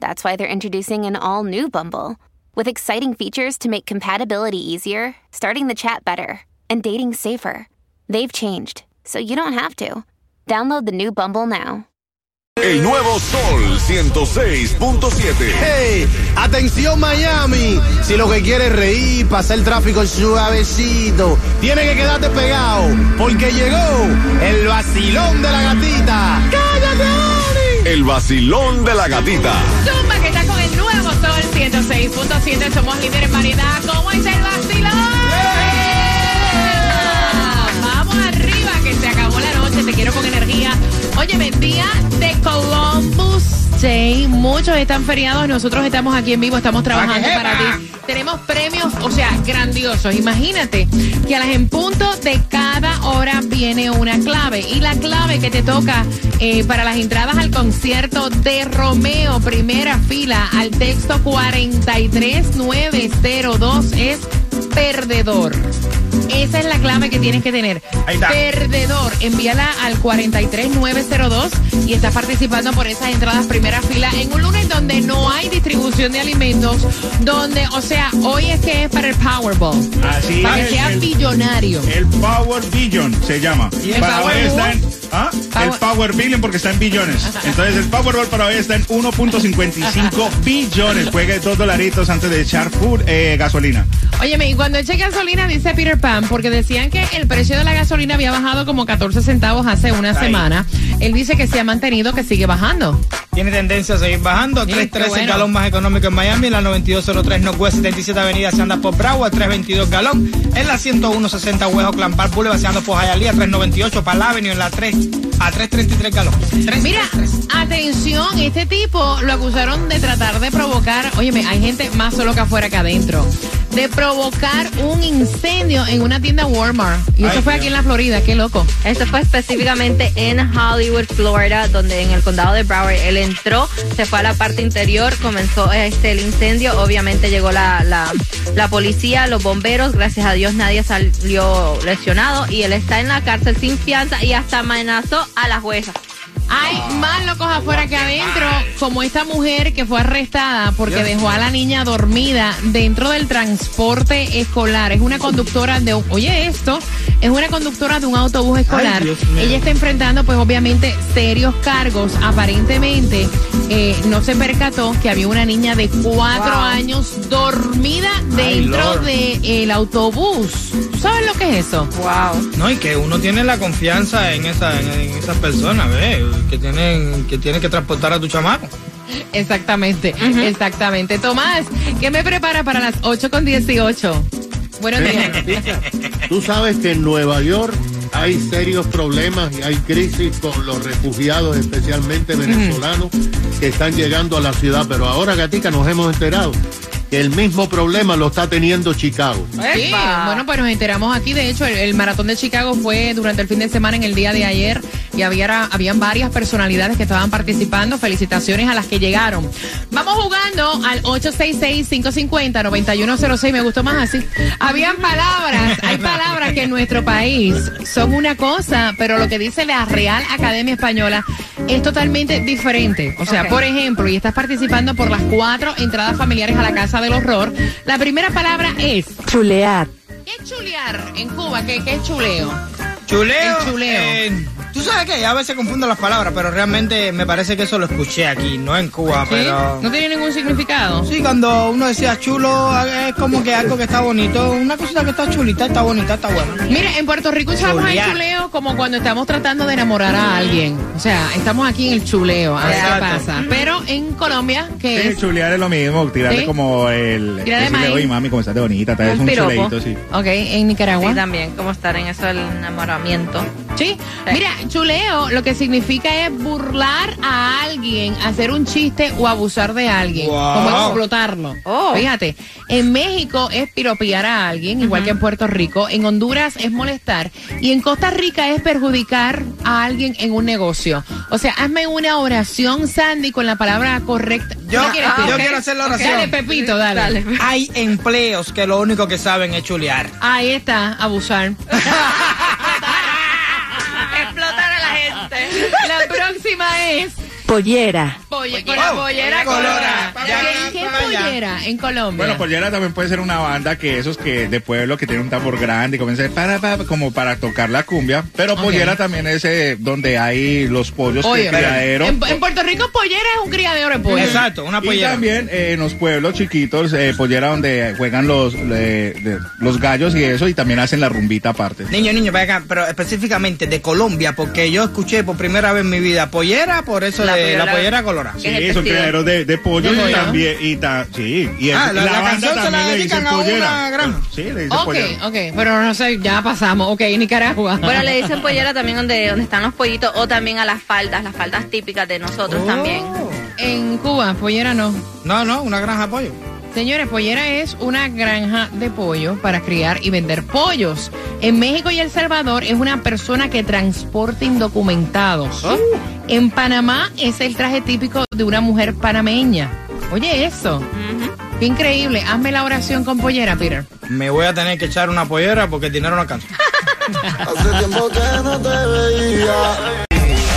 that's why they're introducing an all new Bumble with exciting features to make compatibility easier, starting the chat better, and dating safer. They've changed, so you don't have to. Download the new Bumble now. El nuevo Sol 106.7. ¡Hey! ¡Atención Miami! Si lo que quieres es reír, pasar el tráfico suavecito, tiene que quedarte pegado, porque llegó el vacilón de la gatita. ¡Cállate, Oni! El vacilón de la gatita. Zumba que está con el nuevo Sol 106.7. Somos líderes en variedad. ¿Cómo es el vacilón? Vamos arriba que se acabó la noche. Te quiero con energía. Oye, día de Columbus Day. Muchos están feriados. Nosotros estamos aquí en vivo. Estamos trabajando para ti. Tenemos premios, o sea, grandiosos. Imagínate que a las en punto de cada hora viene una clave. Y la clave que te toca eh, para las entradas al concierto de Romeo, primera fila, al texto 43902 es perdedor. Esa es la clave que tienes que tener. Ahí está. Perdedor. Envíala al 43902 y estás participando por esas entradas primera fila en un lunes donde no hay distribución de alimentos, donde, o sea, hoy es que es para el Powerball. Así para es, que seas el- billonario. El Power Billion se llama. el para Power hoy? ¿Ah? Power- El Power Billion porque está en billones. Entonces el Powerball para hoy está en 1.55 billones. Juegue dos dolaritos antes de echar food, eh, gasolina. Óyeme, y cuando eche gasolina, dice Peter Pan, porque decían que el precio de la gasolina había bajado como 14 centavos hace una Ahí. semana. Él dice que se ha mantenido, que sigue bajando. Tiene tendencia a seguir bajando. Sí, 3.13 qué bueno. galón más económico en Miami. En la 9203 Northwest 77 Avenida se anda por Broward. 322 galón. En la 10160 West Oakland Park Boulevard se anda por Hialeah. 398 para la Avenue. En la 3 a 333 galón. 3, Mira, atención, este tipo lo acusaron de tratar de provocar, óyeme, hay gente más solo que afuera que adentro, de provocar un incendio en una tienda Walmart. Y eso Ay, fue Dios. aquí en la Florida, qué loco. Esto fue específicamente en Hollywood, Florida, donde en el condado de Broward él entró, se fue a la parte interior, comenzó este el incendio, obviamente llegó la, la, la policía, los bomberos, gracias a Dios nadie salió lesionado y él está en la cárcel sin fianza y hasta amenazó a la jueza. Hay más locos afuera que adentro, como esta mujer que fue arrestada porque dejó a la niña dormida dentro del transporte escolar. Es una conductora de, un- oye esto, es una conductora de un autobús escolar. Ella está enfrentando pues obviamente serios cargos. Aparentemente eh, no se percató que había una niña de cuatro Wow. años dormida dentro del autobús. ¿Tú ¿Sabes lo que es eso? Wow. No, y que uno tiene la confianza en, esa, en, en esas personas, ¿ves? Que tienen, que tienen que transportar a tu chamaco. Exactamente, exactamente. Tomás, ¿qué me prepara para las 8 con 18? Buenos días. Tú sabes que en Nueva York hay serios problemas y hay crisis con los refugiados, especialmente venezolanos, que están llegando a la ciudad. Pero ahora, Gatica, nos hemos enterado el mismo problema lo está teniendo Chicago. Sí, bueno, pues nos enteramos aquí. De hecho, el, el maratón de Chicago fue durante el fin de semana en el día de ayer y había, habían varias personalidades que estaban participando. Felicitaciones a las que llegaron. Vamos jugando al 866-550-9106. Me gustó más así. Habían palabras, hay palabras que en nuestro país son una cosa, pero lo que dice la Real Academia Española es totalmente diferente. O sea, por ejemplo, y estás participando por las cuatro entradas familiares a la Casa del Horror, la primera palabra es Chulear. ¿Qué es chulear en Cuba? ¿Qué, qué es chuleo? Chuleo. El chuleo. Tú sabes que a veces confundo las palabras, pero realmente me parece que eso lo escuché aquí, no en Cuba, ¿Sí? pero... ¿No tiene ningún significado? Sí, cuando uno decía chulo, es como que algo que está bonito. Una cosita que está chulita, está bonita, está buena. Mira, en Puerto Rico usamos el chuleo como cuando estamos tratando de enamorar a alguien. O sea, estamos aquí en el chuleo, a ver qué Exacto. pasa. Pero en Colombia, ¿qué Sí, es? chulear es lo mismo, tirarle ¿Sí? como el... Tirar de maíz. Oye, mami, como estás de bonita, tal vez Un un chuleito, sí. Ok, en Nicaragua. Sí, también, como estar en eso del enamoramiento. Sí. Mira, chuleo lo que significa es burlar a alguien, hacer un chiste o abusar de alguien, Wow. como explotarlo. Oh. Fíjate, en México es piropear a alguien, igual que en Puerto Rico. En Honduras es molestar. Y en Costa Rica es perjudicar a alguien en un negocio. O sea, hazme una oración, Sandy, con la palabra correcta. Yo- ¿Qué quieres ah, yo quiero hacer la oración. Dale, Pepito, dale. Dale. Hay empleos que lo único que saben es chulear. Ahí está, abusar. próxima es Pollera. polle- con la Oh, pollera colora. ¿Qué, es pollera en Colombia? Bueno, Pollera también puede ser una banda que esos que de pueblo que tienen un tambor grande y comienzan para, para, como para tocar la cumbia. Pero. Pollera también es eh, donde hay los pollos Oye, que criadero. en, en Puerto Rico pollera es un criadero de pollo. Exacto, una Y pollera. también eh, en los pueblos chiquitos, eh, pollera donde juegan los, le- de- los gallos y eso, y también hacen la rumbita aparte. Niño, niño, acá, pero específicamente de Colombia, porque yo escuché por primera vez en mi vida pollera, por eso La de la pollera colorada. Sí, el son criaderos de, de y pollo. también, y ta- sí, y es- Ah, la- y la canción se la también le dedican dicen a una pollera. granja. Sí, le dicen Ok, pollera. ok, pero no sé, ya pasamos. Ok, Nicaragua. Bueno, le dicen pollera también donde, donde están los pollitos o también a las faldas, las faldas típicas de nosotros Oh. también. En Cuba, pollera no. No, no, una granja de pollo. Señores, pollera es una granja de pollo para criar y vender pollos. En México y El Salvador es una persona que transporta indocumentados. En Panamá es el traje típico de una mujer panameña. Oye, eso. Qué increíble. Hazme la oración con pollera, Peter. Me voy a tener que echar una pollera porque el dinero no alcanza.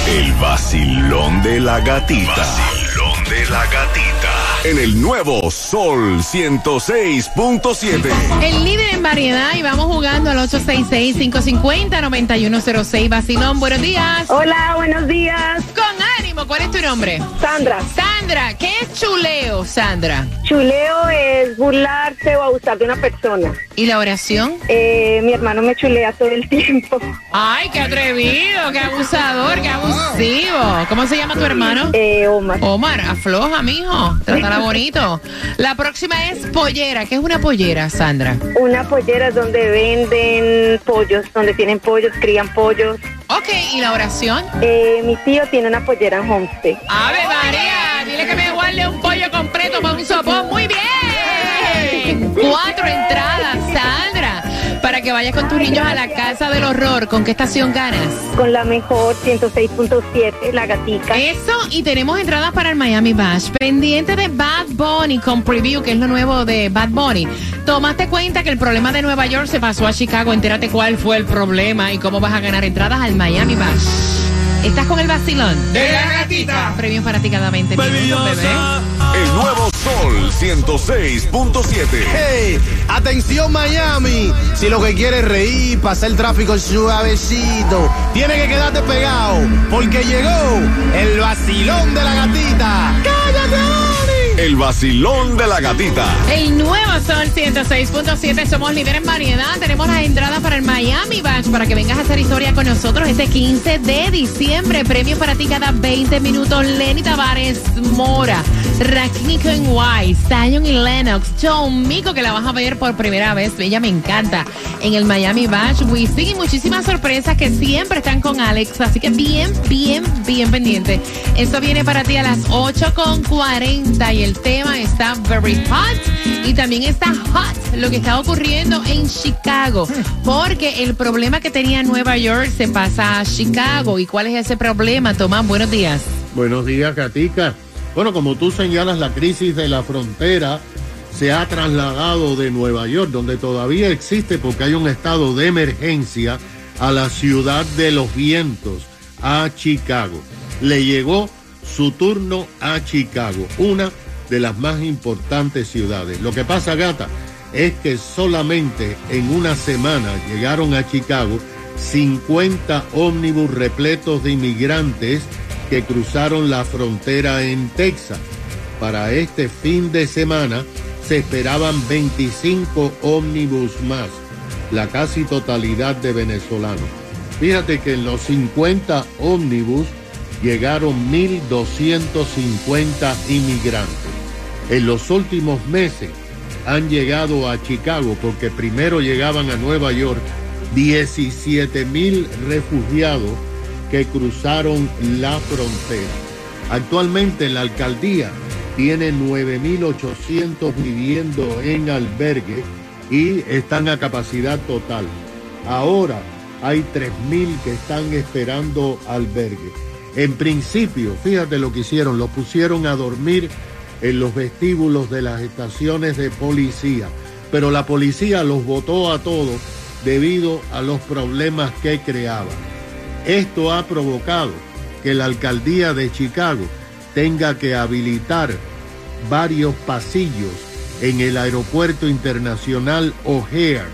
El vacilón de la gatita. Vacilón de la gatita. En el nuevo Sol 106.7. El líder en variedad y vamos jugando al 866-550-9106. Bacilón, buenos días. Hola, buenos días. Con ánimo, ¿cuál es tu nombre? Sandra, Sandra, ¿qué es chuleo, Sandra? chuleo es burlarse o abusar de una persona. ¿Y la oración? Eh, mi hermano me chulea todo el tiempo. Ay, qué atrevido, qué abusador, qué abusivo. ¿Cómo se llama tu hermano? Eh, Omar, Omar, afloja, mijo. Trátala bonito. La próxima es pollera. ¿Qué es una pollera, Sandra? una pollera es donde venden pollos, donde tienen pollos, crían pollos. Ok, ¿y la oración? Eh, mi tío tiene una pollera en Homestead. Ave María, dile que me guarde un pollo completo para un sopón. Muy bien. Cuatro entradas, Sandra, para que vayas con tus niños a la casa del horror. ¿Con qué estación ganas? Con la mejor 106.7, la gatica. Eso, y tenemos entradas para el Miami Bash. Pendiente de Bad Bunny con preview, que es lo nuevo de Bad Bunny. Tomaste cuenta que el problema de Nueva York se pasó a Chicago. Entérate cuál fue el problema y cómo vas a ganar entradas al Miami Bash. ¿Estás con el vacilón? De la gatita. Premios para ti cada 20 minutos, bebé. El nuevo Sol 106.7. Hey, atención Miami. Si lo que quieres es reír, pasar el tráfico suavecito, tiene que quedarte pegado, porque llegó el vacilón de la gatita. ¡Cállate! El vacilón de la gatita. El nuevo Sol 106.7, somos líderes en variedad. Tenemos las entradas para el Miami Bash para que vengas a hacer historia con nosotros este 15 de diciembre. Premios para ti cada 20 minutos. Lenny Tavares Mora, Raquel White, Zion y Lennox, John Mico, que la vas a ver por primera vez. Ella me encanta. En el Miami Bash, Wisin y muchísimas sorpresas que siempre están con Alex. Así que bien, bien, bien pendiente. Esto viene para ti a las 8.40 y el tema está very hot y también está hot lo que está ocurriendo en Chicago porque el problema que tenía Nueva York se pasa a Chicago. ¿Y cuál es ese problema, Tomás? Buenos días. Buenos días, Gatica. Bueno, como tú señalas, la crisis de la frontera se ha trasladado de Nueva York, donde todavía existe porque hay un estado de emergencia, a la ciudad de los vientos, a Chicago. Le llegó su turno a Chicago, una de las más importantes ciudades. Lo que pasa, gata, es que solamente en una semana llegaron a Chicago 50 ómnibus repletos de inmigrantes que cruzaron la frontera en Texas. Para este fin de semana se esperaban 25 ómnibus más, la casi totalidad de venezolanos. Fíjate que en los 50 ómnibus llegaron 1.250 inmigrantes. En los últimos meses han llegado a Chicago porque primero llegaban a Nueva York 17 mil refugiados que cruzaron la frontera. Actualmente la alcaldía tiene 9.800 viviendo en albergue y están a capacidad total. Ahora hay 3.000 que están esperando albergue. En principio, fíjate lo que hicieron, los pusieron a dormir en los vestíbulos de las estaciones de policía, pero la policía los votó a todos debido a los problemas que creaban. Esto ha provocado que la alcaldía de Chicago tenga que habilitar varios pasillos en el aeropuerto internacional O'Hare,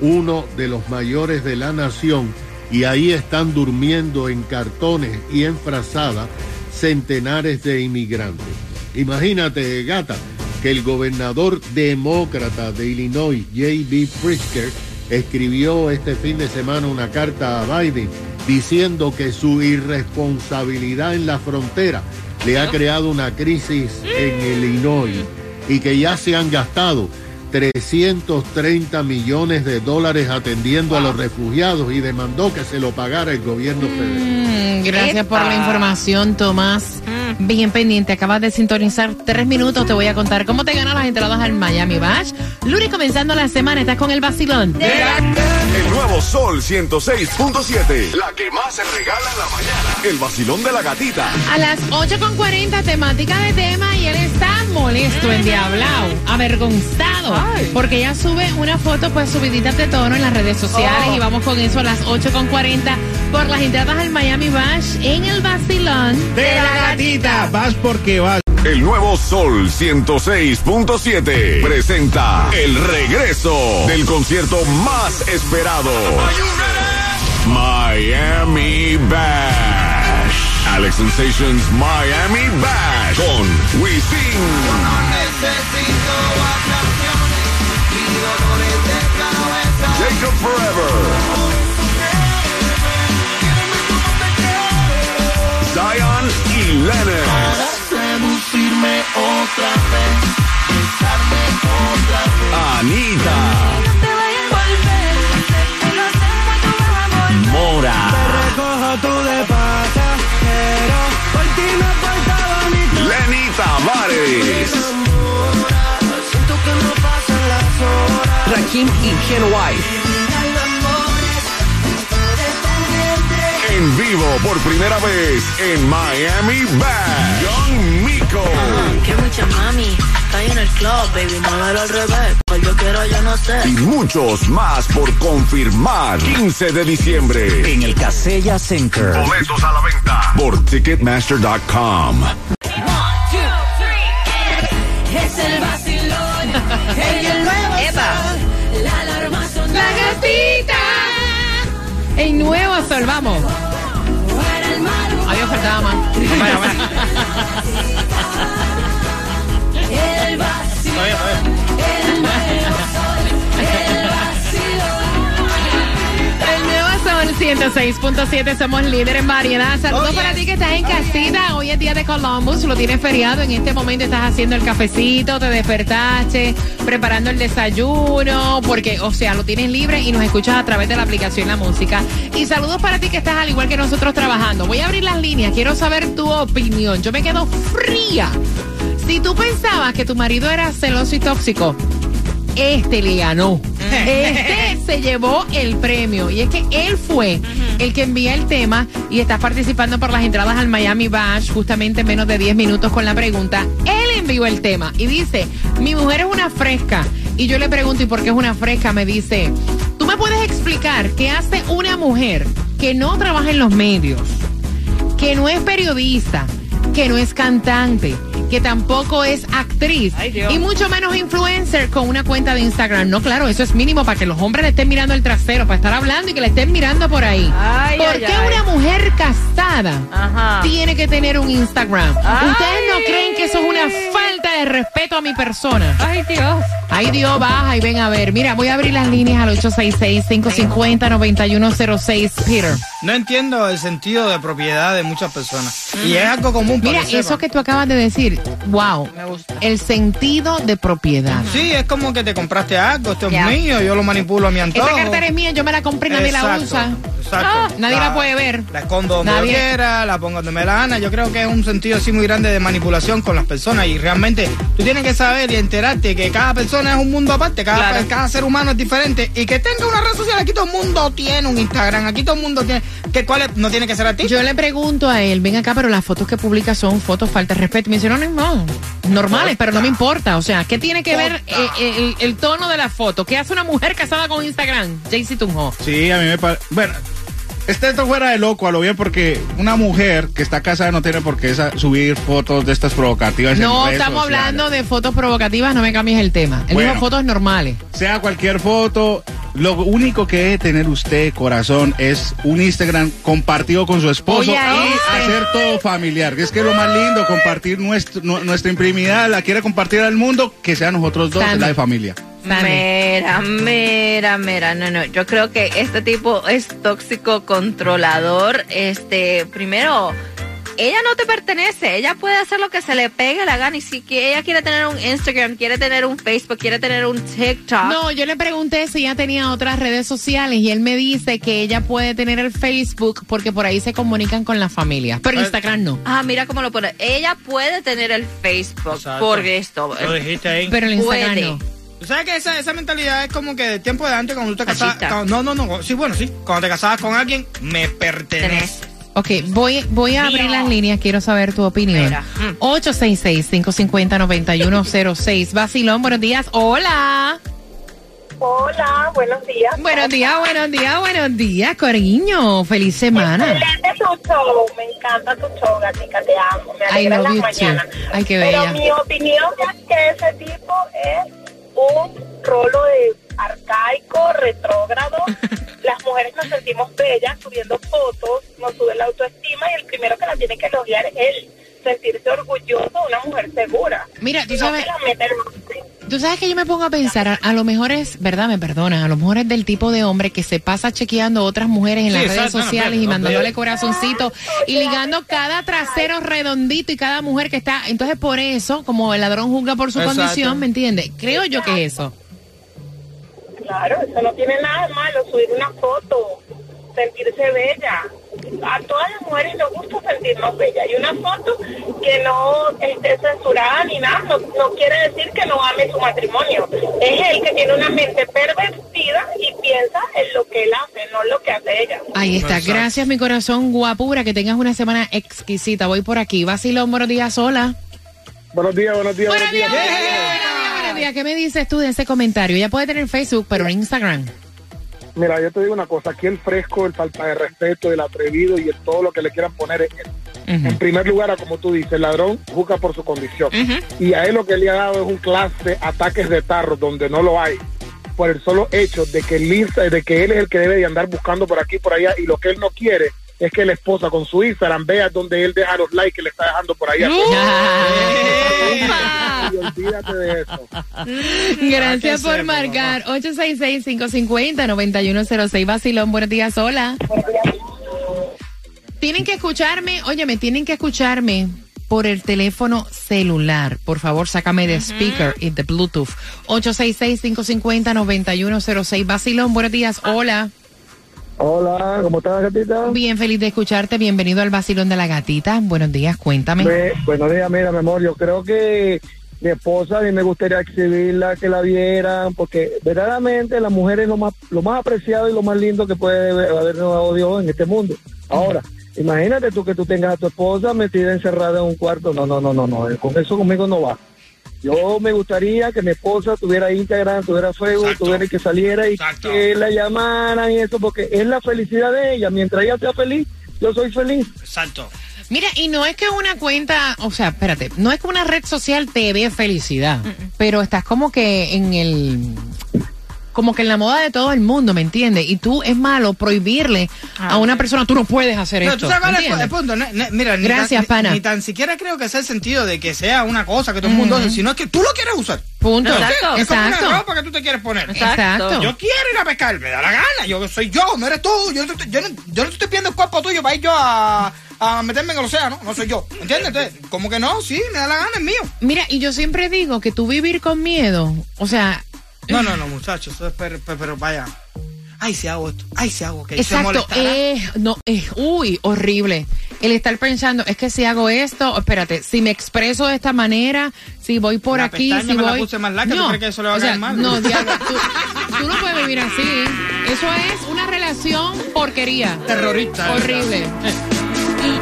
uno de los mayores de la nación, y ahí están durmiendo en cartones y en frazadas centenares de inmigrantes. Imagínate, gata, que el gobernador demócrata de Illinois, J.B. Pritzker, escribió este fin de semana una carta a Biden diciendo que su irresponsabilidad en la frontera le ha creado una crisis en Illinois y que ya se han gastado 330 millones de dólares atendiendo a los refugiados y demandó que se lo pagara el gobierno federal. Mm, gracias por la información, Tomás. Bien pendiente, acabas de sintonizar tres minutos. Te voy a contar cómo te ganan las entradas al Miami Bash. Lunes comenzando la semana, estás con el vacilón. El nuevo Sol 106.7. La que más se regala en la mañana. El vacilón de la gatita. A las 8.40, temática de tema, y él está molesto, endiablado, avergonzado, porque ella sube una foto, pues subidita de tono en las redes sociales, y vamos con eso a las 8.40 por las entradas al Miami Bash en el vacilón De la gatita, vas porque vas. El nuevo Sol 106.7 presenta el regreso del concierto más esperado. Miami Bash. Alex Sensations Miami Bash con Wisin. Forever. Y Lennon. Anita. Mora. Tavares. Rakim y Ken White. En vivo por primera vez en Miami Bash. Young Miko. Que mucha mami, está en el club, baby, al revés. Pues yo quiero, yo no sé. Y muchos más por confirmar. 15 de diciembre. En el Casella Center. Boletos a la venta por Ticketmaster.com. El nuevo sol, vamos. Adiós, faltaba más. Bueno, bueno. 106.7, somos líder en variedad. Saludos para ti que estás en casita. Hoy es día de Columbus, lo tienes feriado. En este momento estás haciendo el cafecito, te despertaste, preparando el desayuno, porque, o sea, lo tienes libre y nos escuchas a través de la aplicación La Música. Y saludos para ti que estás al igual que nosotros trabajando. Voy a abrir las líneas, quiero saber tu opinión. Yo me quedo fría. Si tú pensabas que tu marido era celoso y tóxico, este le ganó. Este se llevó el premio. Y es que él fue el que envía el tema y está participando por las entradas al Miami Bash justamente en menos de 10 minutos con la pregunta. Él envió el tema y dice, mi mujer es una fresca. Y yo le pregunto, ¿y por qué es una fresca? Me dice, ¿tú me puedes explicar qué hace una mujer que no trabaja en los medios? que no es periodista, que no es cantante, que tampoco es actriz y mucho menos influencer con una cuenta de Instagram. No, claro, eso es mínimo para que los hombres le estén mirando el trasero, para estar hablando y que le estén mirando por ahí. Ay, ¿Por ay, qué ay. una mujer casada Ajá. tiene que tener un Instagram? Ay. ¿Ustedes no creen que eso es una falta de respeto a mi persona? Ay, Dios. Ay, Dios, baja y ven a ver. Mira, voy a abrir las líneas al 866-550-9106, Peter. No entiendo el sentido de propiedad de muchas personas. Y es algo común para Mira, que eso que tú acabas de decir, wow, el sentido de propiedad. Sí, es como que te compraste algo, esto es mío, yo lo manipulo a mi antojo. Esta cartera es mía, yo me la compré y nadie la usa. exacto. Ah, nadie la, puede ver. La escondo donde Nadie. yo quiera, la pongo donde me la gana. Yo creo que es un sentido así muy grande de manipulación con las personas y realmente tú tienes que saber y enterarte que cada persona es un mundo aparte, cada, Claro. cada ser humano es diferente y que tenga una red social. Aquí todo el mundo tiene un Instagram, aquí todo el mundo tiene. ¿qué, ¿Cuál es? no tiene que ser a ti? Yo le pregunto a él, ven acá, pero las fotos que publica son fotos falta de respeto. Y me dice, no, no, no, normales, pero no me importa. O sea, ¿qué tiene que ver eh, el, el tono de la foto? ¿Qué hace una mujer casada con Instagram? Jaycee Tunjo. Sí, a mí me parece. Bueno, este esto fuera de loco a lo bien porque una mujer que está casada no tiene por qué subir fotos de estas provocativas. No estamos hablando de fotos provocativas, no me cambies el tema. Él Bueno. dijo fotos normales. Sea cualquier foto, lo único que debe tener usted, corazón, es un Instagram compartido con su esposo Oye, y este. hacer todo familiar. Que es que es lo más lindo, compartir nuestro, nu- nuestra intimidad, la quiere compartir al mundo, que sea nosotros dos, la de familia. Mira, mira, mira, no, no, yo creo que este tipo es tóxico controlador. Este, primero, ella no te pertenece, ella puede hacer lo que se le pegue la gana y si que ella quiere tener un Instagram, quiere tener un Facebook, quiere tener un TikTok. No, yo le pregunté si ella tenía otras redes sociales y él me dice que ella puede tener el Facebook porque por ahí se comunican con la familia, pero Instagram no. Ah, mira cómo lo pone. Ella puede tener el Facebook Exacto. por esto. Lo dijiste ahí. Pero el Instagram Puede. no. ¿Tú sabes que esa, esa mentalidad es como que del tiempo de antes, cuando tú te casabas. No, no, no. Sí, bueno, sí. Cuando te casabas con alguien, me pertenece. Ok, voy, voy a abrir las líneas, quiero saber tu opinión. Mira, mm. 866-550-9106. Vacilón, buenos días. Hola. Hola, buenos días. Buenos días, buenos días, buenos días, cariño. Feliz semana. Excelente tu show, me encanta tu show, gatica, te amo, me alegra las mañanas. too. Ay, qué Pero bella. mi opinión es que ese tipo es un rolo de arcaico, retrógrado. Las mujeres nos sentimos bellas subiendo fotos, nos sube la autoestima y el primero que la tiene que elogiar es él. Sentirse orgulloso de una mujer segura. Mira, tú sabes- No se la mete el- Tú sabes que yo me pongo a pensar, a, a lo mejor es, ¿verdad? Me perdonan, a lo mejor es del tipo de hombre que se pasa chequeando otras mujeres en Sí, las redes no, sociales y no, mandándole pero- corazoncito y ligando cada trasero redondito y cada mujer que está. Entonces, por eso, como el ladrón juzga por su Exacto. condición, ¿me entiendes? Creo yo que es eso. Claro, eso no tiene nada de malo, subir una foto, sentirse bella. A todas las mujeres nos gusta sentirnos bellas. Y una foto que no esté censurada ni nada, no, no quiere decir que no ame su matrimonio. Es él que tiene una mente pervertida y piensa en lo que él hace, no en lo que hace ella. Ahí está. Exacto. Gracias, mi corazón guapura. Que tengas una semana exquisita. Voy por aquí. Vacilón, buenos días, hola. Buenos días, buenos días, Buenos días, días. Días. ¿Qué me dices tú de ese comentario? Ella puede tener Facebook, pero en Instagram. Mira, yo te digo una cosa, aquí el fresco, el falta de respeto, el atrevido y el todo lo que le quieran poner es él. En primer lugar, como tú dices, el ladrón juzga por su condición. Y a él lo que le ha dado es un clase de ataques de tarro donde no lo hay. Por el solo hecho de que, él, de que él es el que debe de andar buscando por aquí y por allá y lo que él no quiere es que la esposa con su Instagram vea donde él deja los likes que le está dejando por allá. Y olvídate de eso. Gracias por marcar. 866-550-9106. Vacilón, buenos días, hola. Tienen que escucharme, oye, me tienen que escucharme por el teléfono celular. Por favor, sácame de speaker y de Bluetooth. 866-550-9106. Vacilón, buenos días, hola. Hola, ¿cómo estás, gatita? Bien feliz de escucharte. Bienvenido al Vacilón de la Gatita. Buenos días, cuéntame. Buenos días, mira, mi amor, yo creo que mi esposa a mí me gustaría exhibirla, que la vieran, porque verdaderamente la mujer es lo más, lo más apreciado y lo más lindo que puede haber dado Dios en este mundo. Ahora, imagínate tú que tú tengas a tu esposa metida encerrada en un cuarto, no, no, no, no, no, con eso conmigo no va. Yo me gustaría que mi esposa tuviera Instagram, tuviera Facebook, Exacto. tuviera que saliera y Exacto. que la llamaran y eso, porque es la felicidad de ella. Mientras ella sea feliz, yo soy feliz. Exacto. Mira, y no es que una cuenta, o sea, espérate, no es que una red social te dé felicidad, pero estás como que en el como que en la moda de todo el mundo, ¿me entiendes? Y tú es malo prohibirle a una persona, tú no puedes hacer Pero esto. tú sabes cuál ¿me es el punto. Mira, ni Gracias, tan, pana. Ni, tan siquiera creo que sea el sentido de que sea una cosa que todo el mundo hace, sino que tú lo quieres usar. Punto. Exacto. Es como Exacto. una ropa que tú te quieres poner. Exacto. Yo quiero ir a pescar, me da la gana. Yo soy yo, no eres tú. Yo, no te- yo, no, yo no estoy pidiendo el cuerpo tuyo para ir yo a, a meterme en el océano. No soy yo. ¿Entiendes? Entonces, como que no, sí, me da la gana, es mío. Mira, y yo siempre digo que tú vivir con miedo, o sea... No, no, no, muchachos, eso es pero, pero, vaya. Ay, si hago esto. Ay, si hago que Exacto, es, no, es, uy, horrible. El estar pensando, es que si hago esto, espérate, si me expreso de esta manera, si voy por La aquí, si me la voy... puse más larga, ¿tú crees que eso le va a sea, mal? No, diablo, tú, tú no puedes vivir así. Eso es una relación porquería. Terrorista. Horrible.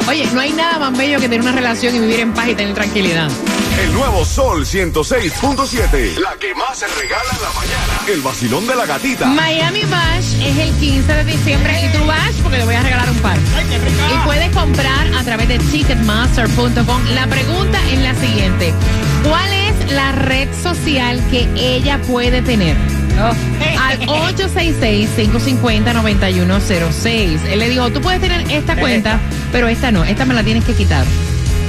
Oye, no hay nada más bello que tener una relación y vivir en paz y tener tranquilidad. El nuevo Sol 106.7. La que más se regala en la mañana. El vacilón de la gatita. Miami Bash es el 15 de diciembre y tú vas porque te voy a regalar un par. Y puedes comprar a través de ticketmaster.com. La pregunta es la siguiente. ¿Cuál es la red social que ella puede tener? Al 866-550-9106. Él le dijo, tú puedes tener esta cuenta, pero esta no, esta me la tienes que quitar.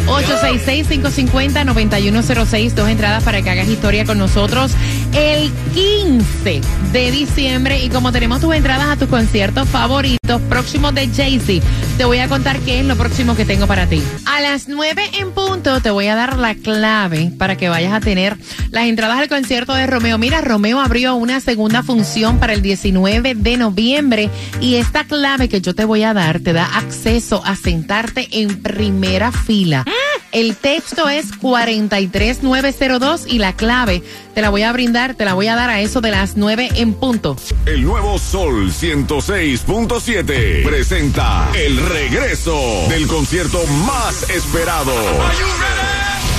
866-550-9106, dos entradas para que hagas historia con nosotros el 15 de diciembre. Y como tenemos tus entradas a tus conciertos favoritos próximos de Jay-Z, te voy a contar qué es lo próximo que tengo para ti. A las 9 en punto te voy a dar la clave para que vayas a tener las entradas al concierto de Romeo. Mira, Romeo abrió una segunda función para el 19 de noviembre y esta clave que yo te voy a dar te da acceso a sentarte en primera fila. El texto es 43902 y la clave te la voy a brindar, te la voy a dar a eso de las 9 en punto. El nuevo Sol 106.7 presenta el regreso del concierto más esperado.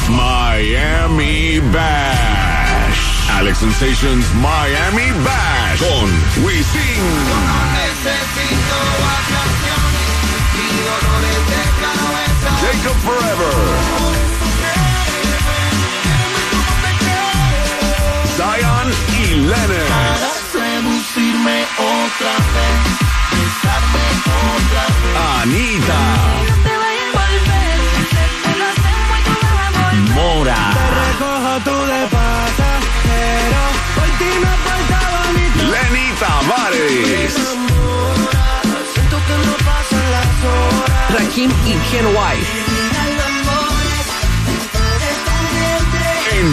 Miami Bash. Alex Sensations Miami Bash con Wisin. Forever. Zion y seducirme otra vez. Anita. Mora. Lenny Tavares. Rakim y Ken White.